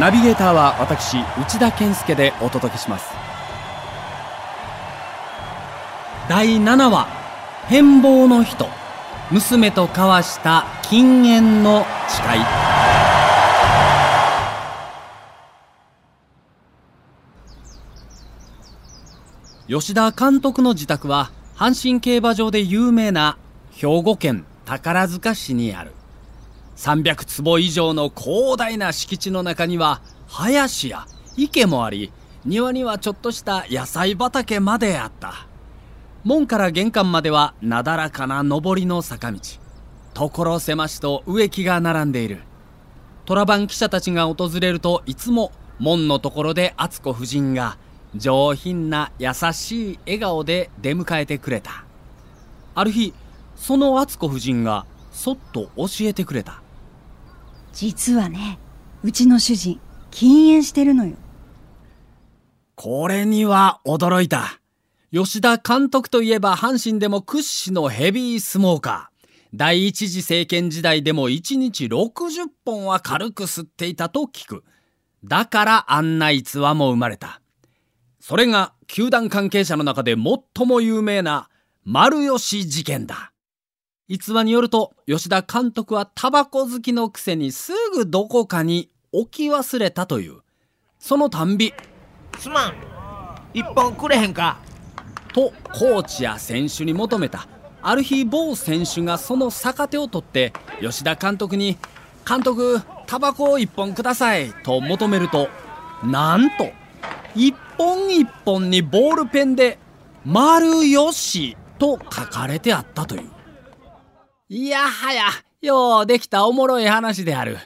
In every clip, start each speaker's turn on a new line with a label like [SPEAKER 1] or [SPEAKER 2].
[SPEAKER 1] ナビゲーターは私内田健介でお届けします。第7話変貌の人。娘と交わした禁煙の誓い。吉田監督の自宅は阪神競馬場で有名な兵庫県宝塚市にある。300坪以上の広大な敷地の中には林や池もあり庭にはちょっとした野菜畑まであった。門から玄関まではなだらかな上りの坂道。所狭しと植木が並んでいる。虎番記者たちが訪れるといつも門のところで敦子夫人が上品な優しい笑顔で出迎えてくれた。ある日その敦子夫人がそっと教えてくれた。
[SPEAKER 2] 実はねうちの主人禁煙してるのよ。
[SPEAKER 1] これには驚いた。吉田監督といえば阪神でも屈指のヘビースモーカー。第一次政権時代でも1日60本は軽く吸っていたと聞く。だからあんな逸話も生まれた。それが球団関係者の中で最も有名な丸吉事件だ。逸話によると吉田監督はタバコ好きのくせにすぐどこかに置き忘れたというそのたんび「
[SPEAKER 3] すまん一本くれへんか?」
[SPEAKER 1] とコーチや選手に求めたある日某選手がその逆手を取って吉田監督に「監督タバコを一本ください」と求めるとなんと一本一本にボールペンで「丸よし」と書かれてあったといういやはやようできたおもろい話である。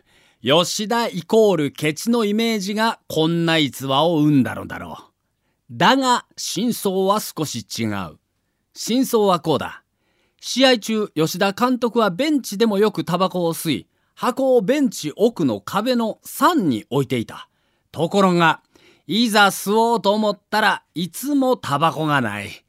[SPEAKER 1] 吉田イコールケチのイメージがこんな逸話を生んだのだろう。だが真相は少し違う。真相はこうだ。試合中吉田監督はベンチでもよくタバコを吸い箱をベンチ奥の壁の3に置いていた。ところがいざ吸おうと思ったらいつもタバコがない。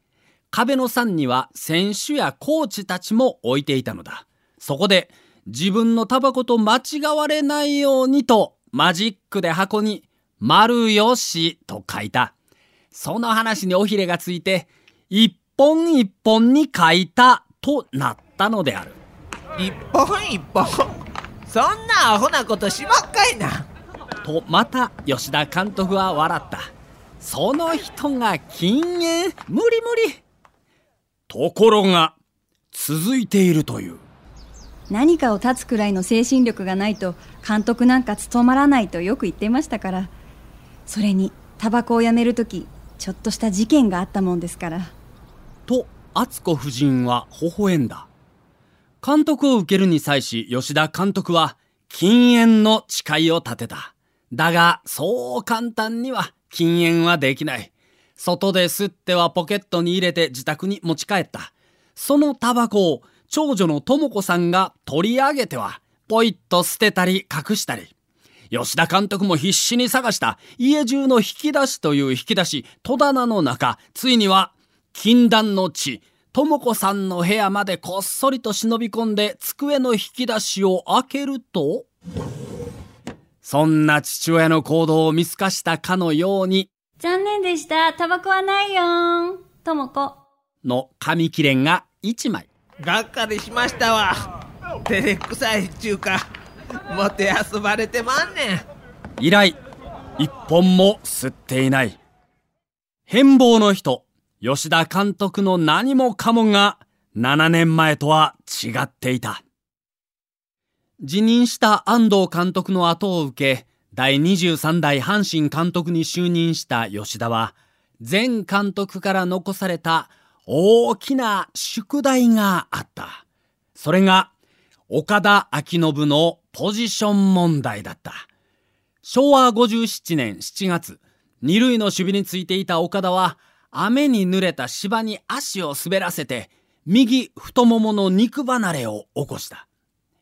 [SPEAKER 1] 壁の3には選手やコーチたちも置いていたのだ。そこで自分のタバコと間違われないようにとマジックで箱に「丸よし」と書いた。その話に尾ひれがついて一本一本に書いたとなったのである。
[SPEAKER 3] 一本一本？そんなアホなことしまっかいな。
[SPEAKER 1] とまた吉田監督は笑った。その人が禁煙？無理無理ところが続いているという。
[SPEAKER 2] 何かを断つくらいの精神力がないと監督なんか務まらないとよく言っていましたから。それにタバコをやめる時ちょっとした事件があったもんですから。
[SPEAKER 1] と敦子夫人は微笑んだ。監督を受けるに際し吉田監督は禁煙の誓いを立てた。だがそう簡単には禁煙はできない外で吸ってはポケットに入れて自宅に持ち帰った。そのタバコを長女の智子さんが取り上げてはポイッと捨てたり隠したり。吉田監督も必死に探した。家中の引き出しという引き出し戸棚の中。ついには禁断の地。智子さんの部屋までこっそりと忍び込んで机の引き出しを開けるとそんな父親の行動を見透かしたかのように
[SPEAKER 2] 残念でした。タバコはないよん。智子
[SPEAKER 1] の紙切れが1枚。
[SPEAKER 3] がっかりしましたわ。照れくさいっちゅうか。もてあそばれてまんねん。
[SPEAKER 1] 以来一本も吸っていない。変貌の人吉田監督の何もかもが7年前とは違っていた。辞任した安藤監督の後を受け第23代阪神監督に就任した吉田は前監督から残された大きな宿題があった。それが岡田昭信のポジション問題だった。昭和57年7月二塁の守備についていた岡田は雨に濡れた芝に足を滑らせて右太ももの肉離れを起こした。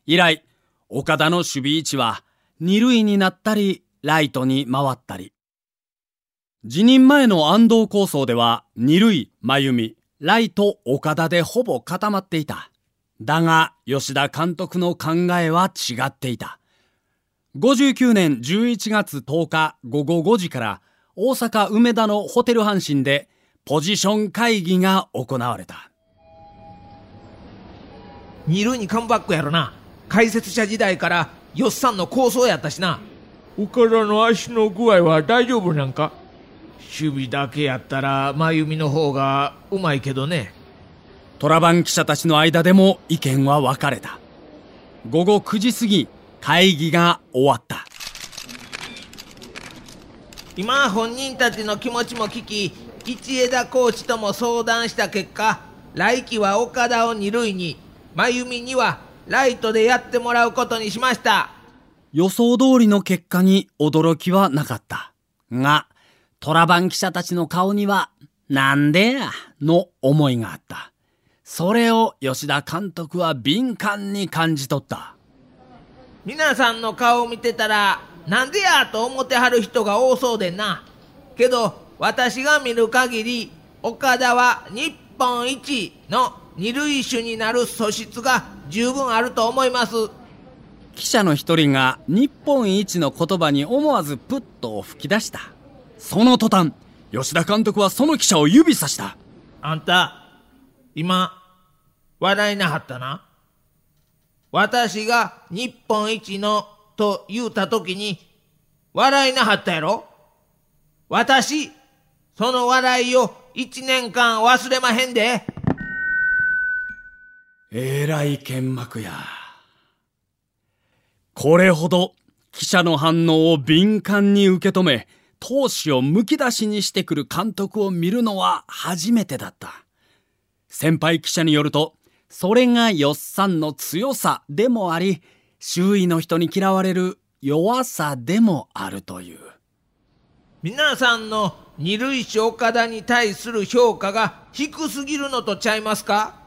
[SPEAKER 1] 以来岡田の守備位置は二塁になったりライトに回ったり。辞任前の安藤構想では二塁真由美ライト岡田でほぼ固まっていた。だが吉田監督の考えは違っていた。59年11月10日午後5時から大阪梅田のホテル阪神でポジション会議が行われた。
[SPEAKER 3] 二塁にカムバックやろな。解説者時代からよっさんの構想やったしな。
[SPEAKER 4] 岡田の足の具合は大丈夫なんか？
[SPEAKER 3] 守備だけやったら真由美の方がうまいけどね。
[SPEAKER 1] 虎番記者たちの間でも意見は分かれた。午後9時過ぎ会議が終わった。
[SPEAKER 3] 今本人たちの気持ちも聞き一枝コーチとも相談した結果来季は岡田を二塁に真由美にはライトでやってもらうことにしました。
[SPEAKER 1] 予想通りの結果に驚きはなかった。が虎番記者たちの顔にはなんでやの思いがあった。それを吉田監督は敏感に感じ取った。
[SPEAKER 3] 皆さんの顔を見てたらなんでやと思ってはる人が多そうでんな。けど私が見る限り岡田は日本一の二塁手になる素質が十分あると思います。
[SPEAKER 1] 記者の一人が日本一の言葉に思わずプッと吹き出した。その途端吉田監督はその記者を指さした。
[SPEAKER 3] あんた今笑いなはったな。私が日本一のと言うた時に笑いなはったやろ。私その笑いを一年間忘れまへんで
[SPEAKER 1] えらい剣幕や。これほど記者の反応を敏感に受け止め闘志をむき出しにしてくる監督を見るのは初めてだった。先輩記者によるとそれがよっさんの強さでもあり周囲の人に嫌われる弱さでもあるという。
[SPEAKER 3] 皆さんの二塁手岡田に対する評価が低すぎるのとちゃいますか？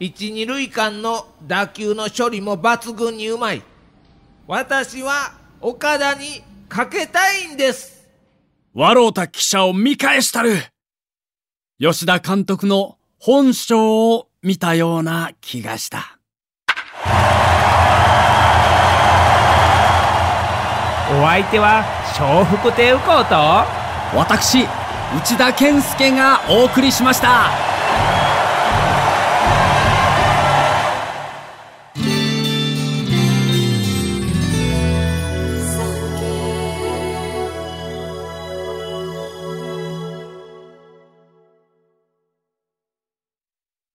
[SPEAKER 3] 一二塁間の打球の処理も抜群にうまい。私は岡田にかけたいんです。
[SPEAKER 1] 笑うた記者を見返したる。吉田監督の本性を見たような気がした。
[SPEAKER 4] お相手は笑福亭右近と。
[SPEAKER 1] 私内田健介がお送りしました